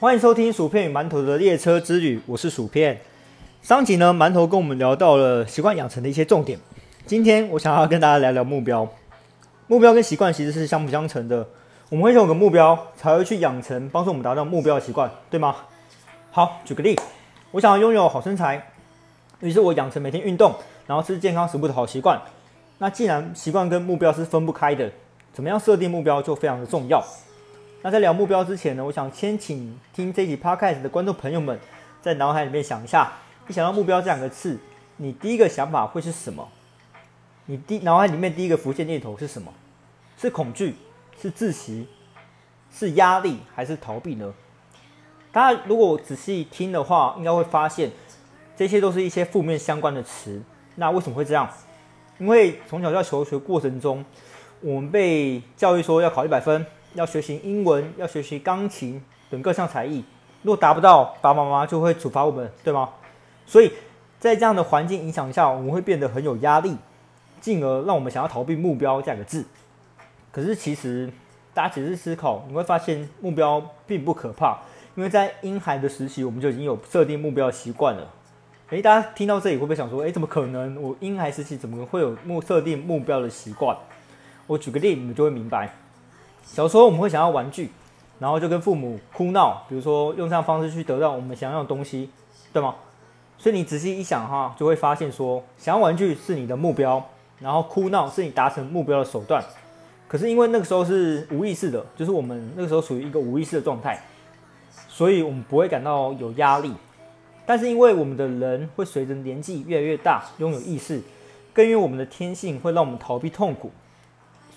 欢迎收听薯片与馒头的列车之旅，我是薯片。上集呢，馒头跟我们聊到了习惯养成的一些重点。今天我想要跟大家聊聊目标。目标跟习惯其实是相辅相成的。我们会有个目标，才会去养成帮助我们达到目标的习惯，对吗？好，举个例，我想要拥有好身材，于是我养成每天运动，然后吃健康食物的好习惯。那既然习惯跟目标是分不开的，怎么样设定目标就非常的重要。那在聊目标之前呢，我想先请听这集 podcast 的观众朋友们，在脑海里面想一下，一想到目标这两个字，你第一个想法会是什么？你第脑海里面第一个浮现念头是什么？是恐惧，是窒息，是压力，还是逃避呢？大家如果仔细听的话，应该会发现，这些都是一些负面相关的词。那为什么会这样？因为从小在求学过程中，我们被教育说要考一百分。要学习英文，要学习钢琴等各项才艺，若达不到，爸爸妈妈就会处罚我们，对吗？所以在这样的环境影响下，我们会变得很有压力，进而让我们想要逃避目标这两个字。可是其实大家仔细思考，你会发现目标并不可怕，因为在婴孩的时期，我们就已经有设定目标的习惯了。诶，大家听到这里会不会想说，诶，怎么可能？我婴孩时期怎么会有目设定目标的习惯？我举个例，你们就会明白。小时候我们会想要玩具，然后就跟父母哭闹，比如说用这样方式去得到我们想要的东西，对吗？所以你仔细一想哈，就会发现说，想要玩具是你的目标，然后哭闹是你达成目标的手段。可是因为那个时候是无意识的，就是我们那个时候属于一个无意识的状态，所以我们不会感到有压力。但是因为我们的人会随着年纪越来越大，拥有意识，更因为我们的天性会让我们逃避痛苦。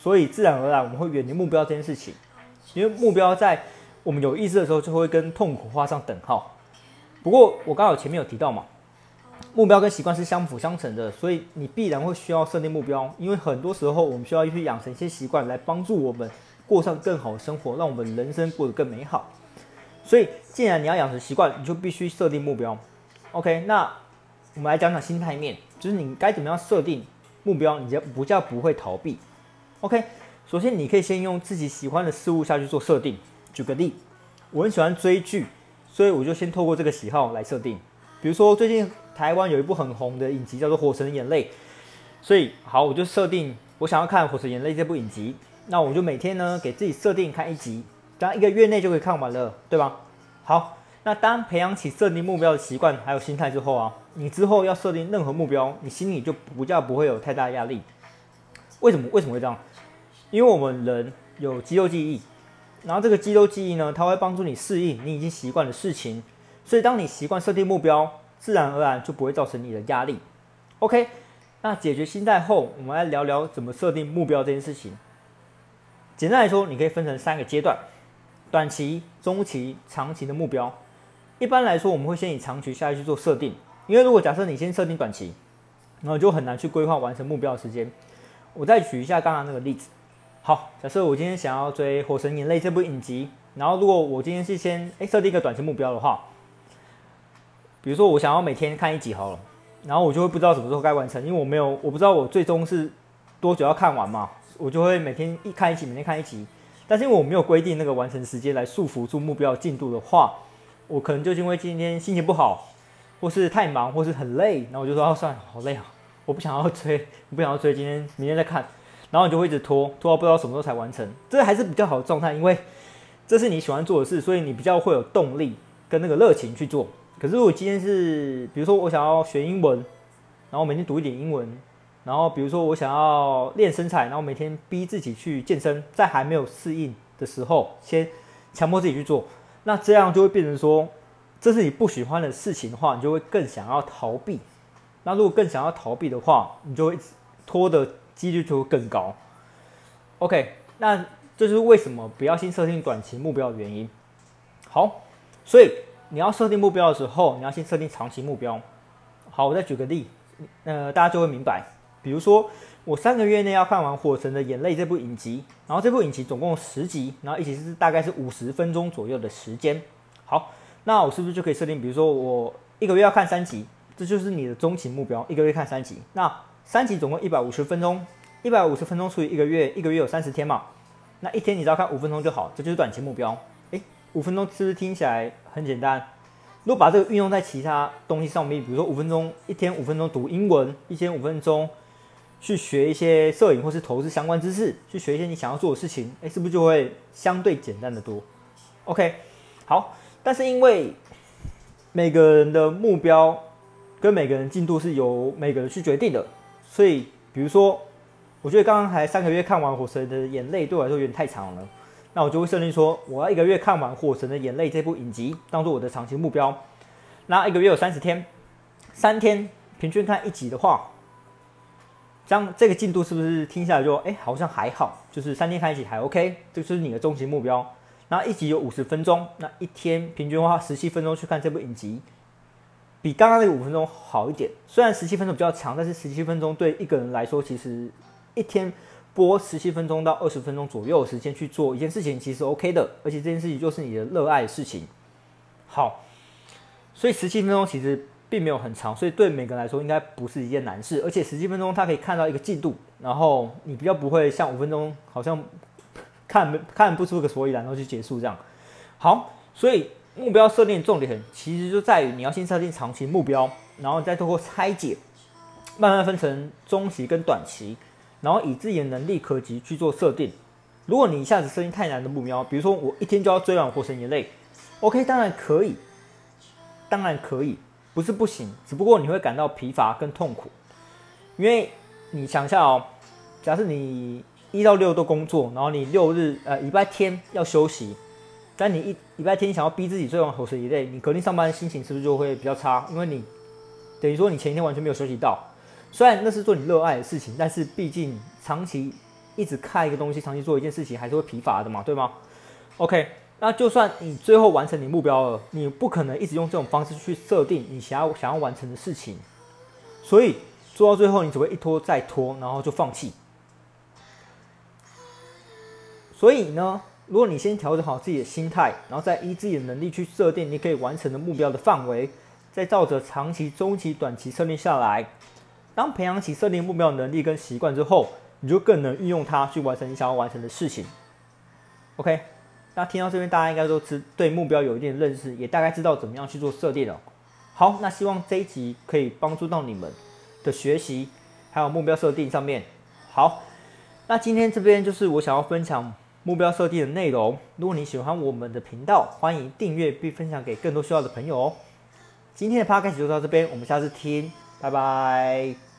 所以自然而然我们会远离目标这件事情，因为目标在我们有意识的时候就会跟痛苦画上等号。不过我刚好前面有提到嘛，目标跟习惯是相辅相成的，所以你必然会需要设定目标，因为很多时候我们需要去养成一些习惯来帮助我们过上更好的生活，让我们人生过得更美好。所以既然你要养成习惯，你就必须设定目标。OK，那我们来讲讲心态面，就是你该怎么样设定目标，你就不叫不会逃避。OK，首先你可以先用自己喜欢的事物下去做设定。举个例，我很喜欢追剧，所以我就先透过这个喜好来设定。比如说最近台湾有一部很红的影集叫做《火神的眼泪》，所以好，我就设定我想要看《火神眼泪》这部影集，那我就每天呢给自己设定看一集，这样一个月内就可以看完了，对吧？好，那当培养起设定目标的习惯还有心态之后啊，你之后要设定任何目标，你心里就不叫不会有太大压力。为什么为什么会这样？因为我们人有肌肉记忆，然后这个肌肉记忆呢，它会帮助你适应你已经习惯的事情，所以当你习惯设定目标，自然而然就不会造成你的压力。OK，那解决心态后，我们来聊聊怎么设定目标这件事情。简单来说，你可以分成三个阶段：短期、中期、长期的目标。一般来说，我们会先以长期下去做设定，因为如果假设你先设定短期，然后就很难去规划完成目标的时间。我再举一下刚刚那个例子。好，假设我今天想要追《火神眼泪》这部影集，然后如果我今天是先诶设定一个短期目标的话，比如说我想要每天看一集好了，然后我就会不知道什么时候该完成，因为我没有我不知道我最终是多久要看完嘛，我就会每天一看一集，每天看一集，但是因为我没有规定那个完成时间来束缚住目标进度的话，我可能就是因为今天心情不好，或是太忙，或是很累，然后我就说哦算了，好累啊，我不想要追，我不想要追，今天明天再看。然后你就会一直拖，拖到不知道什么时候才完成，这还是比较好的状态，因为这是你喜欢做的事，所以你比较会有动力跟那个热情去做。可是如果今天是，比如说我想要学英文，然后每天读一点英文，然后比如说我想要练身材，然后每天逼自己去健身，在还没有适应的时候，先强迫自己去做，那这样就会变成说，这是你不喜欢的事情的话，你就会更想要逃避。那如果更想要逃避的话，你就会拖的。几率就会更高。OK，那这就是为什么不要先设定短期目标的原因。好，所以你要设定目标的时候，你要先设定长期目标。好，我再举个例，呃，大家就会明白。比如说，我三个月内要看完《火神的眼泪》这部影集，然后这部影集总共十集，然后一集是大概是五十分钟左右的时间。好，那我是不是就可以设定，比如说我一个月要看三集，这就是你的中期目标，一个月看三集。那三集总共一百五十分钟，一百五十分钟除以一个月，一个月有三十天嘛，那一天你只要看五分钟就好，这就是短期目标。诶，五分钟是不是听起来很简单？如果把这个运用在其他东西上面，比如说五分钟一天五分钟读英文，一天五分钟去学一些摄影或是投资相关知识，去学一些你想要做的事情，哎，是不是就会相对简单的多？OK，好，但是因为每个人的目标跟每个人进度是由每个人去决定的，所以比如说，我觉得刚刚才三个月看完《火神的眼泪》，对我来说有点太长了。那我就会设定说，我要一个月看完《火神的眼泪》这部影集，当做我的长期目标。那一个月有三十天，三天平均看一集的话，这样这个进度是不是听下来就哎好像还好？就是三天看一集还 OK，这就是你的终极目标。那一集有五十分钟，那一天平均花十七分钟去看这部影集，比刚刚那个五分钟好一点。虽然十七分钟比较长，但是十七分钟对一个人来说，其实一天。播十七分钟到二十分钟左右的时间去做一件事情，其实 OK 的，而且这件事情就是你的热爱的事情。好，所以十七分钟其实并没有很长，所以对每个人来说应该不是一件难事。而且十七分钟他可以看到一个进度，然后你比较不会像五分钟好像看看不出个所以然，然后就结束这样。好，所以目标设定重点其实就在于你要先设定长期目标，然后再通过拆解，慢慢分成中期跟短期。然后以自己的能力可及去做设定。如果你一下子设定太难的目标，比如说我一天就要追完《火神眼泪》，OK，当然可以，当然可以，不是不行，只不过你会感到疲乏跟痛苦。因为你想一下哦，假设你一到六都工作，然后你六日呃礼拜天要休息，但你一礼拜天想要逼自己追完《火神眼泪》，你隔天上班的心情是不是就会比较差？因为你等于说你前一天完全没有休息到。虽然那是做你热爱的事情，但是毕竟长期一直看一个东西，长期做一件事情，还是会疲乏的嘛，对吗？OK，那就算你最后完成你目标了，你不可能一直用这种方式去设定你想要想要完成的事情，所以做到最后，你只会一拖再拖，然后就放弃。所以呢，如果你先调整好自己的心态，然后再依自己的能力去设定你可以完成的目标的范围，再照着长期、中期、短期设定下来。当培养起设定目标的能力跟习惯之后，你就更能运用它去完成你想要完成的事情。OK，那听到这边，大家应该都知对目标有一定的认识，也大概知道怎么样去做设定了。好，那希望这一集可以帮助到你们的学习，还有目标设定上面。好，那今天这边就是我想要分享目标设定的内容。如果你喜欢我们的频道，欢迎订阅并分享给更多需要的朋友哦。今天的 p 开始就到这边，我们下次听。拜拜。